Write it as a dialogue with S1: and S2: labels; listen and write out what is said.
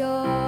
S1: canción.